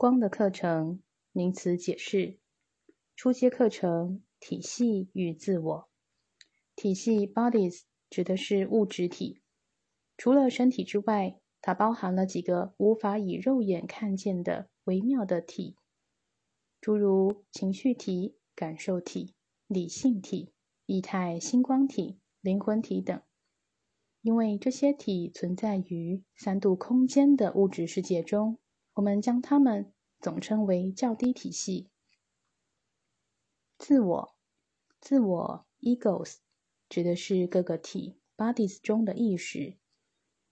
光的课程名词解释：初阶课程体系与自我。体系 （bodies） 指的是物质体，除了身体之外，它包含了几个无法以肉眼看见的微妙的体，诸如情绪体、感受体、理性体、液态星光体、灵魂体等。因为这些体存在于三度空间的物质世界中。我们将它们总称为较低体系。自我，自我 （egos） 指的是各个体 （bodies） 中的意识。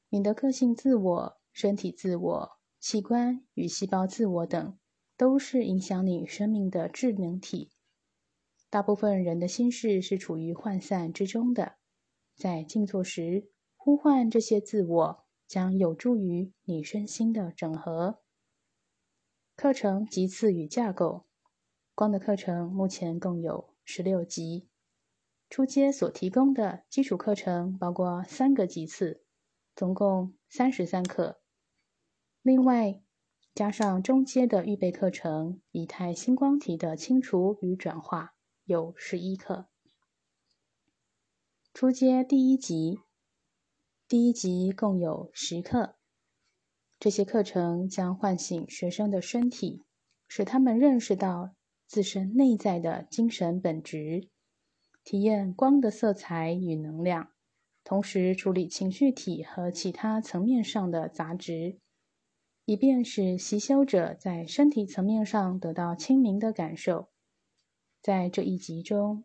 你的个性自我、身体自我、器官与细胞自我等，都是影响你生命的智能体。大部分人的心事是处于涣散之中的。在静坐时，呼唤这些自我，将有助于你身心的整合。课程级次与架构，光的课程目前共有十六级。初阶所提供的基础课程包括三个级次，总共三十三课。另外，加上中阶的预备课程，以太星光体的清除与转化，有十一课。初阶第一级，第一级共有十课。这些课程将唤醒学生的身体，使他们认识到自身内在的精神本质，体验光的色彩与能量，同时处理情绪体和其他层面上的杂质，以便使习修者在身体层面上得到清明的感受。在这一集中，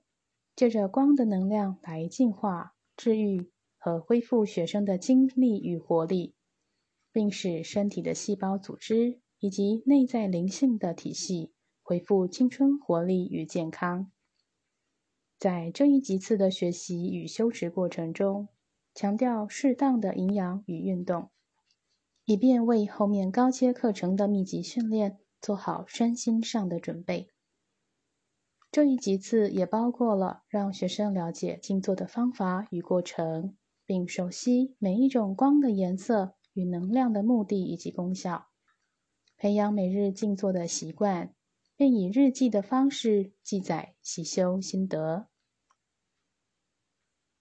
借着光的能量来净化、治愈和恢复学生的精力与活力。并使身体的细胞组织以及内在灵性的体系恢复青春活力与健康。在这一级次的学习与修持过程中，强调适当的营养与运动，以便为后面高阶课程的密集训练做好身心上的准备。这一级次也包括了让学生了解静坐的方法与过程，并熟悉每一种光的颜色。与能量的目的以及功效，培养每日静坐的习惯，并以日记的方式记载习修心得。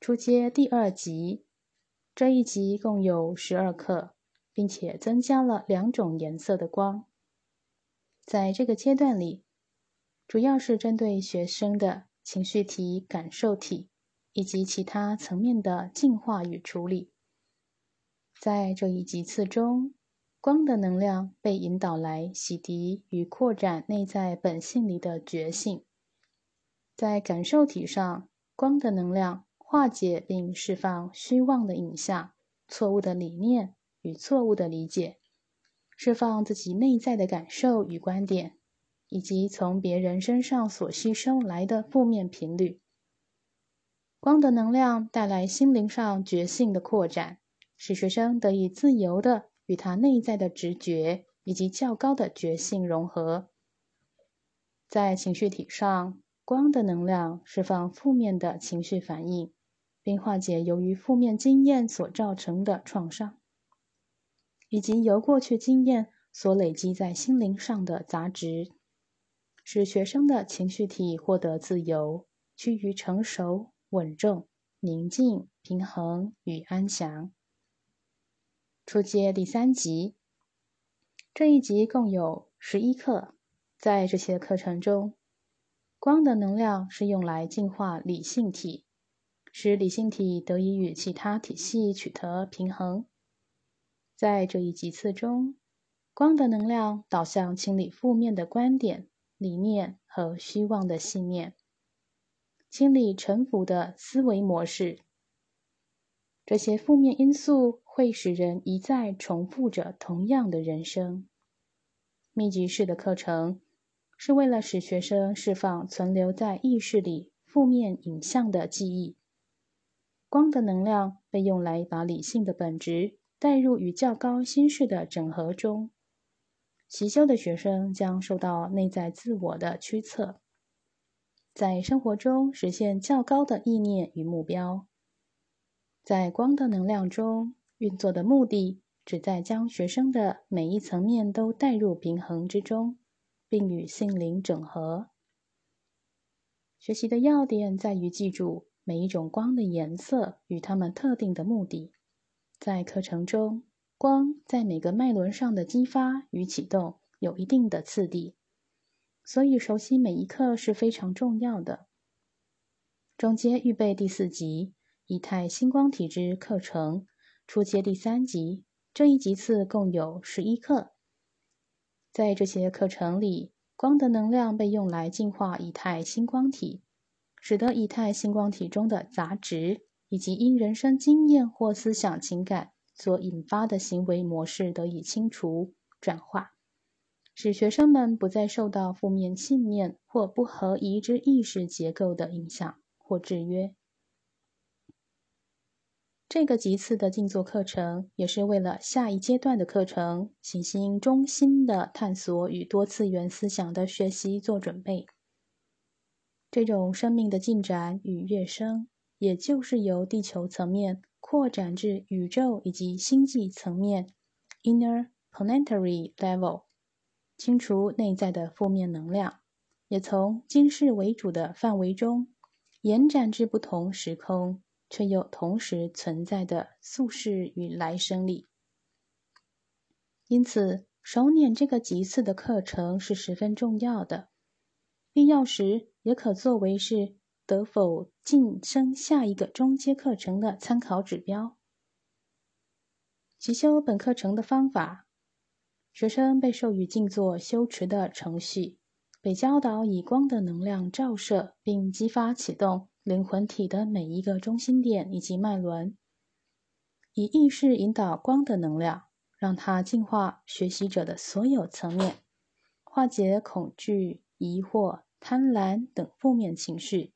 初阶第二集，这一集共有十二课，并且增加了两种颜色的光。在这个阶段里，主要是针对学生的情绪体、感受体以及其他层面的净化与处理。在这一级次中，光的能量被引导来洗涤与扩展内在本性里的觉性。在感受体上，光的能量化解并释放虚妄的影像、错误的理念与错误的理解，释放自己内在的感受与观点，以及从别人身上所吸收来的负面频率。光的能量带来心灵上觉性的扩展。使学生得以自由的与他内在的直觉以及较高的觉性融合。在情绪体上，光的能量释放负面的情绪反应，并化解由于负面经验所造成的创伤，以及由过去经验所累积在心灵上的杂质，使学生的情绪体获得自由，趋于成熟、稳重、宁静、平衡与安详。初阶第三集，这一集共有十一课。在这些课程中，光的能量是用来净化理性体，使理性体得以与其他体系取得平衡。在这一集次中，光的能量导向清理负面的观点、理念和虚妄的信念，清理沉浮的思维模式。这些负面因素会使人一再重复着同样的人生。密集式的课程是为了使学生释放存留在意识里负面影像的记忆。光的能量被用来把理性的本质带入与较高心事的整合中。习修的学生将受到内在自我的驱策，在生活中实现较高的意念与目标。在光的能量中运作的目的旨在将学生的每一层面都带入平衡之中，并与心灵整合。学习的要点在于记住每一种光的颜色与它们特定的目的。在课程中，光在每个脉轮上的激发与启动有一定的次第，所以熟悉每一课是非常重要的。中阶预备第四集以太星光体质课程，初阶第三集，这一集次共有十一课。在这些课程里，光的能量被用来净化以太星光体，使得以太星光体中的杂质以及因人生经验或思想情感所引发的行为模式得以清除、转化，使学生们不再受到负面信念或不合宜之意识结构的影响。或制约。这个级次的静坐课程，也是为了下一阶段的课程——行星中心的探索与多次元思想的学习做准备。这种生命的进展与跃升，也就是由地球层面扩展至宇宙以及星际层面 （Inner Planetary Level），清除内在的负面能量，也从今世为主的范围中。延展至不同时空，却又同时存在的宿世与来生里。因此，手捻这个级次的课程是十分重要的，必要时也可作为是得否晋升下一个中阶课程的参考指标。习修本课程的方法，学生被授予静坐修持的程序。被教导以光的能量照射，并激发启动灵魂体的每一个中心点以及脉轮，以意识引导光的能量，让它净化学习者的所有层面，化解恐惧、疑惑、贪婪等负面情绪，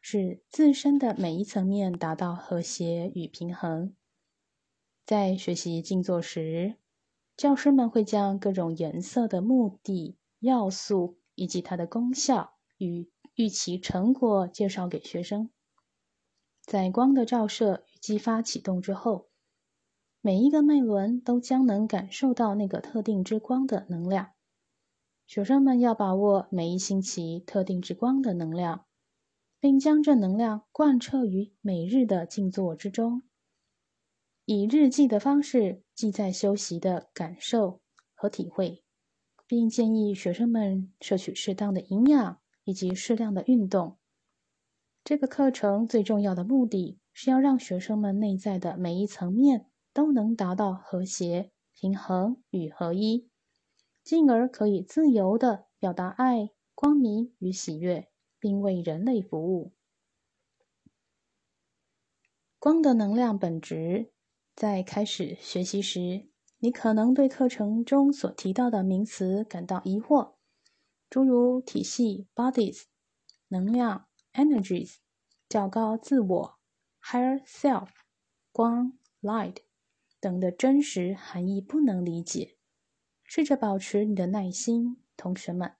使自身的每一层面达到和谐与平衡。在学习静坐时，教师们会将各种颜色的目的要素。以及它的功效与预期成果介绍给学生。在光的照射与激发启动之后，每一个脉轮都将能感受到那个特定之光的能量。学生们要把握每一星期特定之光的能量，并将这能量贯彻于每日的静坐之中，以日记的方式记载修习的感受和体会。并建议学生们摄取适当的营养以及适量的运动。这个课程最重要的目的是要让学生们内在的每一层面都能达到和谐、平衡与合一，进而可以自由的表达爱、光明与喜悦，并为人类服务。光的能量本质，在开始学习时。你可能对课程中所提到的名词感到疑惑，诸如体系 （bodies）、能量 （energies）、较高自我 （higher self）、光 （light） 等的真实含义不能理解。试着保持你的耐心，同学们。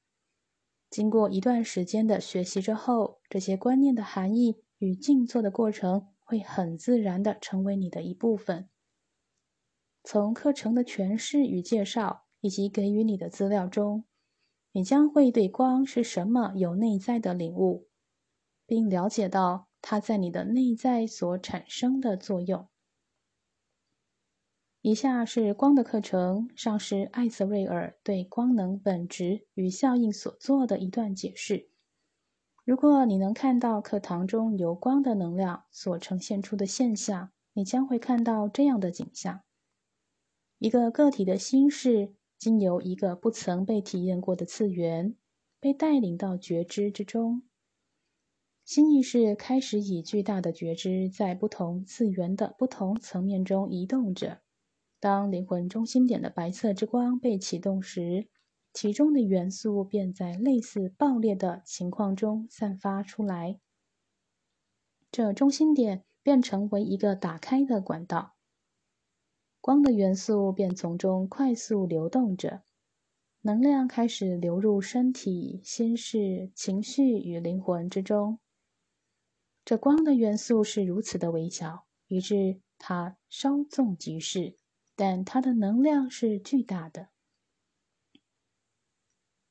经过一段时间的学习之后，这些观念的含义与静坐的过程会很自然的成为你的一部分。从课程的诠释与介绍，以及给予你的资料中，你将会对光是什么有内在的领悟，并了解到它在你的内在所产生的作用。以下是光的课程上师艾泽瑞尔对光能本质与效应所做的一段解释。如果你能看到课堂中由光的能量所呈现出的现象，你将会看到这样的景象。一个个体的心事，经由一个不曾被体验过的次元，被带领到觉知之中。新意识开始以巨大的觉知，在不同次元的不同层面中移动着。当灵魂中心点的白色之光被启动时，其中的元素便在类似爆裂的情况中散发出来。这中心点便成为一个打开的管道。光的元素便从中快速流动着，能量开始流入身体、心事、情绪与灵魂之中。这光的元素是如此的微小，以致它稍纵即逝，但它的能量是巨大的。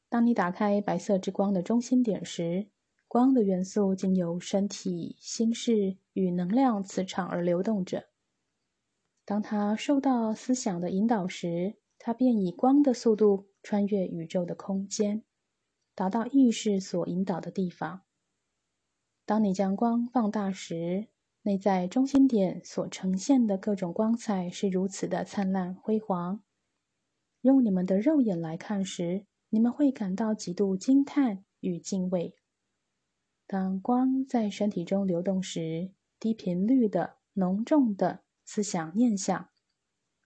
当你打开白色之光的中心点时，光的元素经由身体、心事与能量磁场而流动着。当他受到思想的引导时，他便以光的速度穿越宇宙的空间，达到意识所引导的地方。当你将光放大时，内在中心点所呈现的各种光彩是如此的灿烂辉煌。用你们的肉眼来看时，你们会感到极度惊叹与敬畏。当光在身体中流动时，低频率的、浓重的思想念想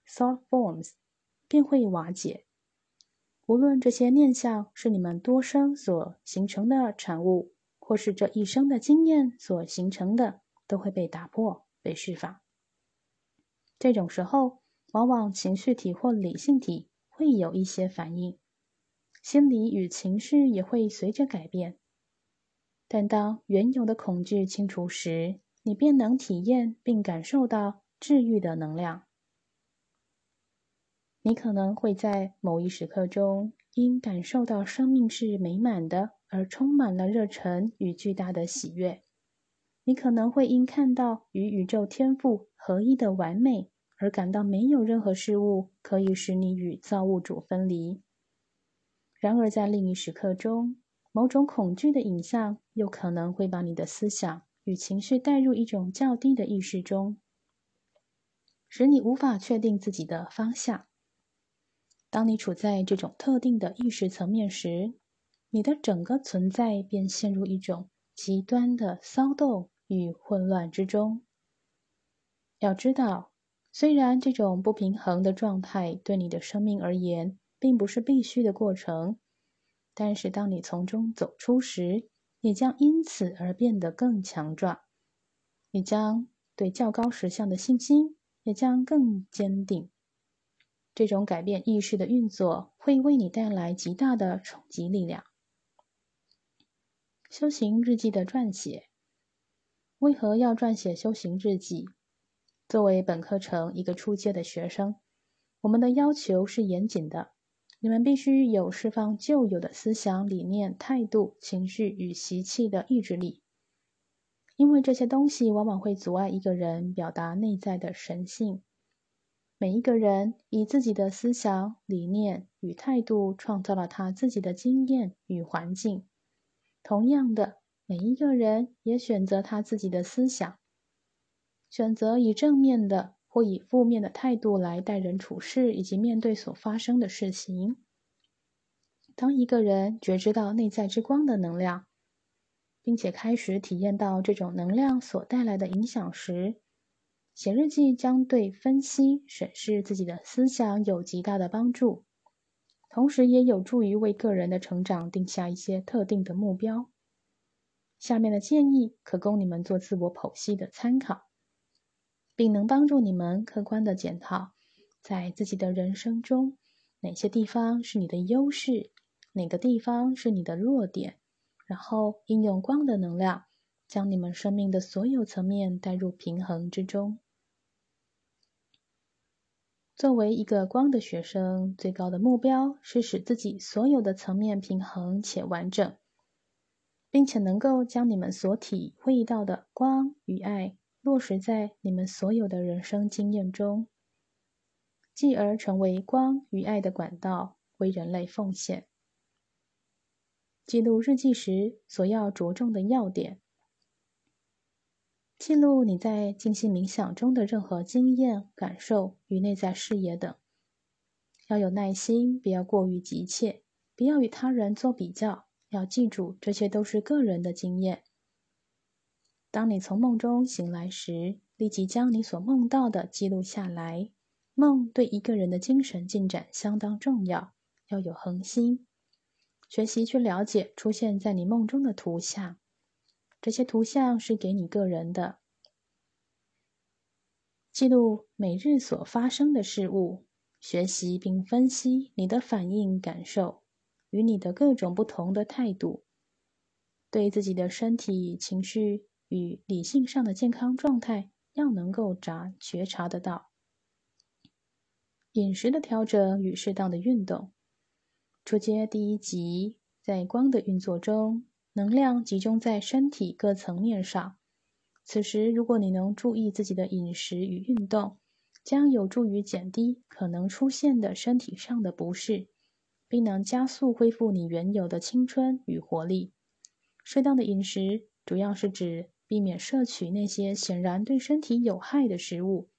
（thought forms） 便会瓦解。无论这些念想是你们多生所形成的产物，或是这一生的经验所形成的。都会被打破、被释放。这种时候，往往情绪体或理性体会有一些反应，心理与情绪也会随着改变。但当原有的恐惧清除时，你便能体验并感受到治愈的能量。你可能会在某一时刻中，因感受到生命是美满的，而充满了热忱与巨大的喜悦。你可能会因看到与宇宙天赋合一的完美而感到没有任何事物可以使你与造物主分离。然而，在另一时刻中，某种恐惧的影像又可能会把你的思想与情绪带入一种较低的意识中，使你无法确定自己的方向。当你处在这种特定的意识层面时，你的整个存在便陷入一种极端的骚动。与混乱之中，要知道，虽然这种不平衡的状态对你的生命而言并不是必须的过程，但是当你从中走出时，你将因此而变得更强壮，你将对较高实相的信心也将更坚定。这种改变意识的运作会为你带来极大的冲击力量。修行日记的撰写。为何要撰写修行日记？作为本课程一个初阶的学生，我们的要求是严谨的。你们必须有释放旧有的思想、理念、态度、情绪与习气的意志力，因为这些东西往往会阻碍一个人表达内在的神性。每一个人以自己的思想、理念与态度创造了他自己的经验与环境。同样的。每一个人也选择他自己的思想，选择以正面的或以负面的态度来待人处事，以及面对所发生的事情。当一个人觉知到内在之光的能量，并且开始体验到这种能量所带来的影响时，写日记将对分析、审视自己的思想有极大的帮助，同时也有助于为个人的成长定下一些特定的目标。下面的建议可供你们做自我剖析的参考，并能帮助你们客观的检讨，在自己的人生中哪些地方是你的优势，哪个地方是你的弱点，然后应用光的能量，将你们生命的所有层面带入平衡之中。作为一个光的学生，最高的目标是使自己所有的层面平衡且完整。并且能够将你们所体会到的光与爱落实在你们所有的人生经验中，继而成为光与爱的管道，为人类奉献。记录日记时所要着重的要点：记录你在静心冥想中的任何经验、感受与内在视野等。要有耐心，不要过于急切，不要与他人做比较。要记住，这些都是个人的经验。当你从梦中醒来时，立即将你所梦到的记录下来。梦对一个人的精神进展相当重要，要有恒心，学习去了解出现在你梦中的图像。这些图像是给你个人的。记录每日所发生的事物，学习并分析你的反应感受。与你的各种不同的态度，对自己的身体、情绪与理性上的健康状态，要能够察觉察得到。饮食的调整与适当的运动。初阶第一集，在光的运作中，能量集中在身体各层面上。此时，如果你能注意自己的饮食与运动，将有助于减低可能出现的身体上的不适，并能加速恢复你原有的青春与活力。适当的饮食主要是指避免摄取那些显然对身体有害的食物。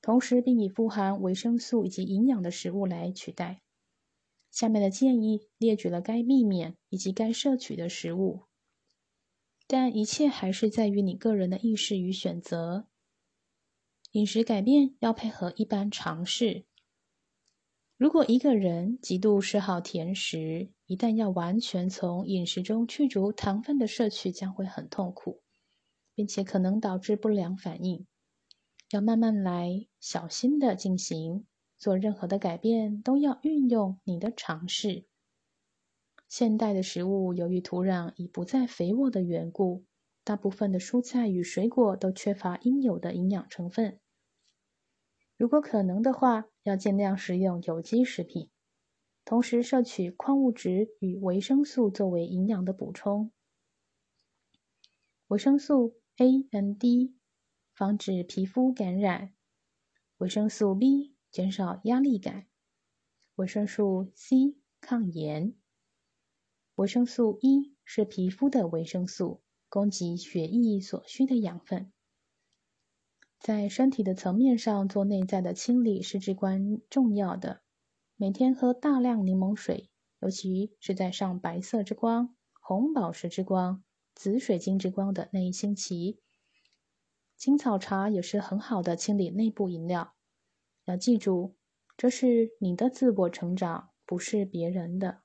同时，并以富含维生素以及营养的食物来取代。下面的建议列举了该避免以及该摄取的食物，但一切还是在于你个人的意识与选择。饮食改变要配合一般常识。如果一个人极度嗜好甜食，一旦要完全从饮食中去除糖分的摄取，将会很痛苦，并且可能导致不良反应。要慢慢来，小心的进行。做任何的改变都要运用你的尝试。现代的食物由于土壤已不再肥沃的缘故，大部分的蔬菜与水果都缺乏应有的营养成分。如果可能的话，要尽量食用有机食品，同时摄取矿物质与维生素作为营养的补充。维生素 A、N、D。防止皮肤感染，维生素 B 减少压力感，维生素 C 抗炎，维生素 E 是皮肤的维生素，供给血液所需的养分。在身体的层面上做内在的清理是至关重要的。每天喝大量柠檬水，尤其是在上白色之光、红宝石之光、紫水晶之光的那一星期。青草茶也是很好的清理内部饮料。要记住，这是你的自我成长，不是别人的。